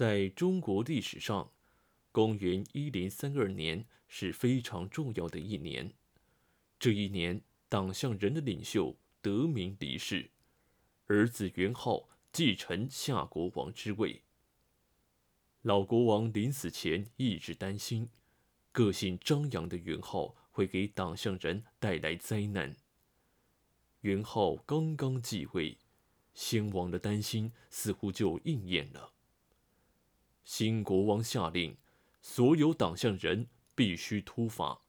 在中国历史上，公元一零三二年是非常重要的一年。这一年，党项人的领袖德明离世，儿子元昊继承夏国王之位。老国王临死前一直担心，个性张扬的元昊会给党项人带来灾难。元昊刚刚继位，先王的担心似乎就应验了。新国王下令，所有党项人必须突法，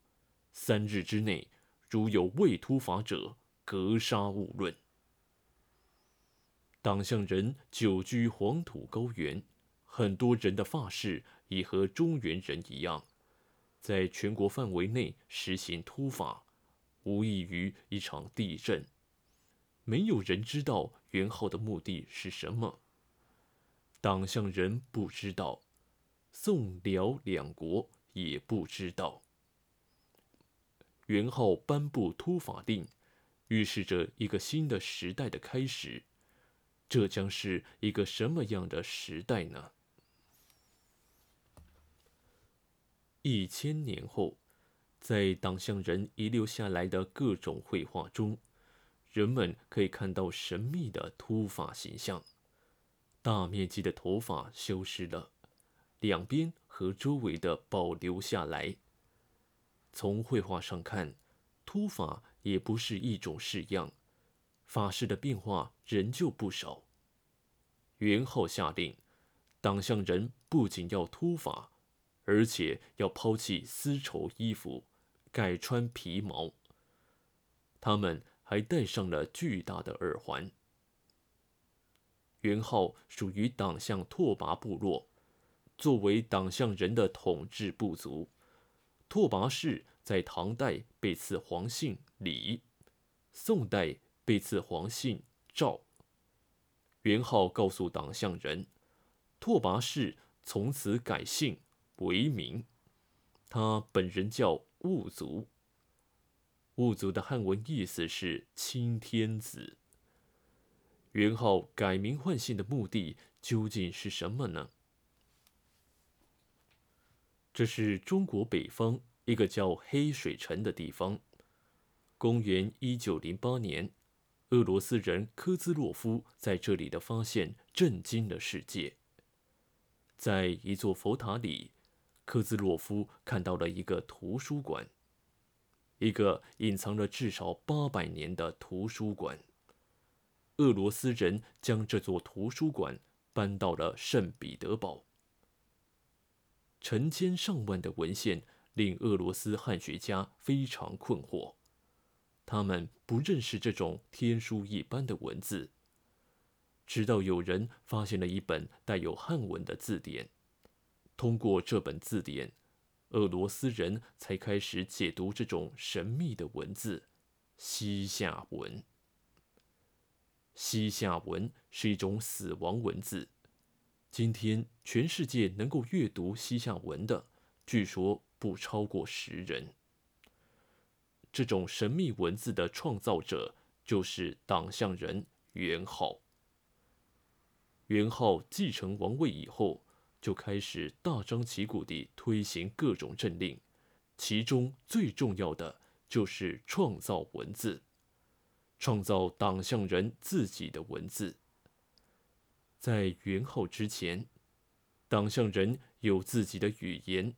三日之内，如有未突法者，格杀勿论。党项人久居黄土高原。很多人的发誓也和中原人一样，在全国范围内实行突法，无异于一场地震。没有人知道元昊的目的是什么。党项人不知道，宋辽两国也不知道。元昊颁布突法令，预示着一个新的时代的开始。这将是一个什么样的时代呢？一千年后，在党项人遗留下来的各种绘画中，人们可以看到神秘的突发形象。大面积的头发消失了，两边和周围的保留下来。从绘画上看，秃发也不是一种式样，发式的变化仍旧不少。元昊下令，党项人不仅要秃发。而且要抛弃丝绸衣服，改穿皮毛。他们还戴上了巨大的耳环。元昊属于党项拓跋部落，作为党项人的统治部族，拓跋氏在唐代被赐皇姓李，宋代被赐皇姓赵。元昊告诉党项人，拓跋氏从此改姓。为名，他本人叫兀族。兀族的汉文意思是青天子。元昊改名换姓的目的究竟是什么呢？这是中国北方一个叫黑水城的地方。公元一九零八年，俄罗斯人科兹洛夫在这里的发现震惊了世界。在一座佛塔里。科兹洛夫看到了一个图书馆，一个隐藏了至少八百年的图书馆。俄罗斯人将这座图书馆搬到了圣彼得堡。成千上万的文献令俄罗斯汉学家非常困惑，他们不认识这种天书一般的文字。直到有人发现了一本带有汉文的字典。通过这本字典，俄罗斯人才开始解读这种神秘的文字——西夏文。西夏文是一种死亡文字。今天，全世界能够阅读西夏文的，据说不超过十人。这种神秘文字的创造者就是党项人元昊。元昊继承王位以后。就开始大张旗鼓地推行各种政令，其中最重要的就是创造文字，创造党项人自己的文字。在元昊之前，党项人有自己的语言，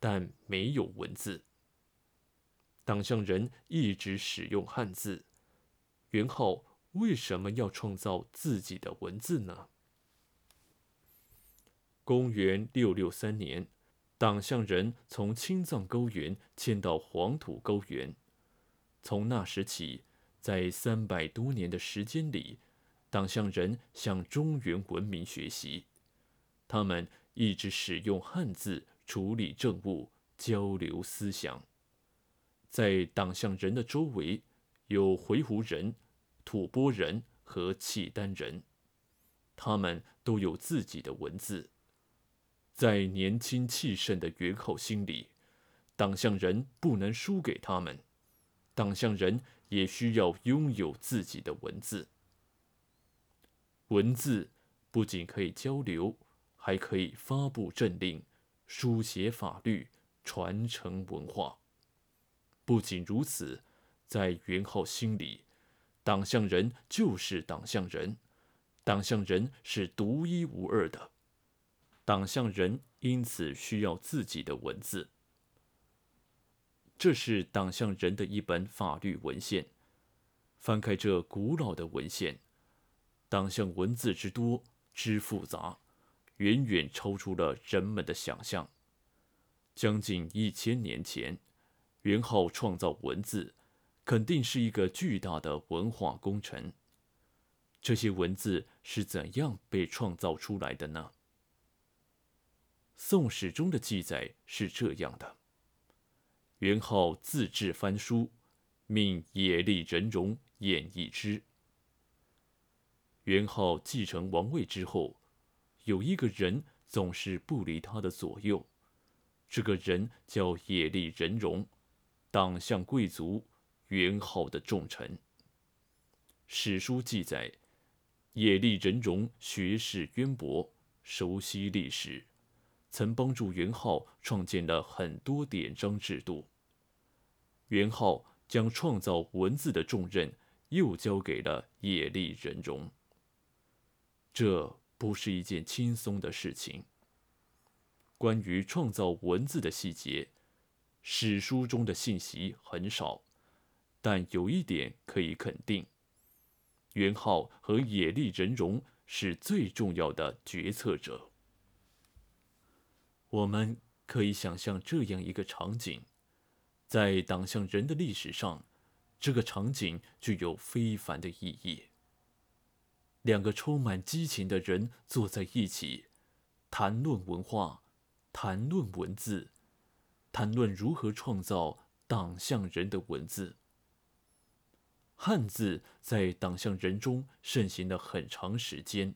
但没有文字。党项人一直使用汉字，元昊为什么要创造自己的文字呢？公元六六三年，党项人从青藏高原迁到黄土高原。从那时起，在三百多年的时间里，党项人向中原文明学习。他们一直使用汉字处理政务、交流思想。在党项人的周围，有回鹘人、吐蕃人和契丹人，他们都有自己的文字。在年轻气盛的元昊心里，党项人不能输给他们，党项人也需要拥有自己的文字。文字不仅可以交流，还可以发布政令、书写法律、传承文化。不仅如此，在元昊心里，党项人就是党项人，党项人是独一无二的。党项人因此需要自己的文字。这是党项人的一本法律文献。翻开这古老的文献，党项文字之多之复杂，远远超出了人们的想象。将近一千年前，元昊创造文字，肯定是一个巨大的文化工程。这些文字是怎样被创造出来的呢？《宋史》中的记载是这样的：元昊自制翻书，命野利仁荣演绎之。元昊继承王位之后，有一个人总是不离他的左右，这个人叫野利仁荣，党项贵族元昊的重臣。史书记载，野利仁荣学识渊博，熟悉历史。曾帮助元昊创建了很多典章制度。元昊将创造文字的重任又交给了野利人容。这不是一件轻松的事情。关于创造文字的细节，史书中的信息很少，但有一点可以肯定：元昊和野利人容是最重要的决策者。我们可以想象这样一个场景，在党项人的历史上，这个场景具有非凡的意义。两个充满激情的人坐在一起，谈论文化，谈论文字，谈论如何创造党项人的文字。汉字在党项人中盛行了很长时间，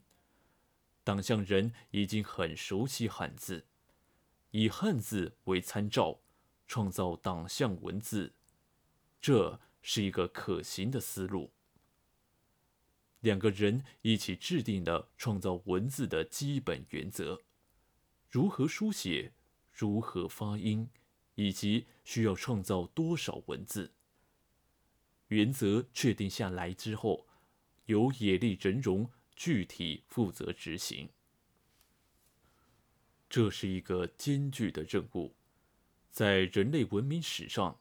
党项人已经很熟悉汉字。以汉字为参照，创造党项文字，这是一个可行的思路。两个人一起制定了创造文字的基本原则：如何书写，如何发音，以及需要创造多少文字。原则确定下来之后，由野利人容具体负责执行。这是一个艰巨的任务，在人类文明史上，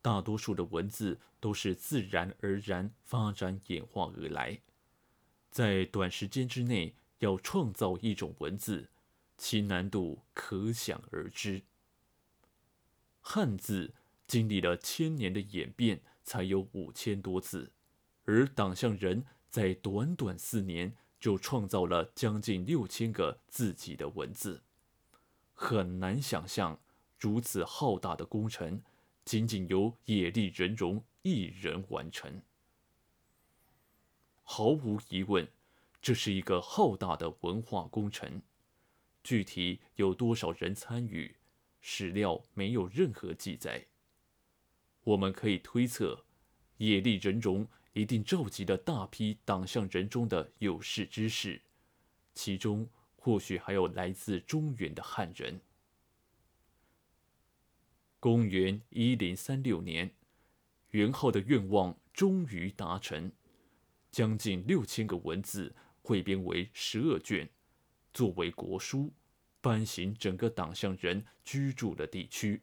大多数的文字都是自然而然发展演化而来，在短时间之内要创造一种文字，其难度可想而知。汉字经历了千年的演变，才有五千多字，而党项人在短短四年就创造了将近六千个自己的文字。很难想象，如此浩大的工程，仅仅由野利人荣一人完成。毫无疑问，这是一个浩大的文化工程。具体有多少人参与，史料没有任何记载。我们可以推测，野利人荣一定召集了大批党项人中的有识之士，其中。或许还有来自中原的汉人。公元一零三六年，元昊的愿望终于达成，将近六千个文字汇编为十二卷，作为国书，颁行整个党项人居住的地区。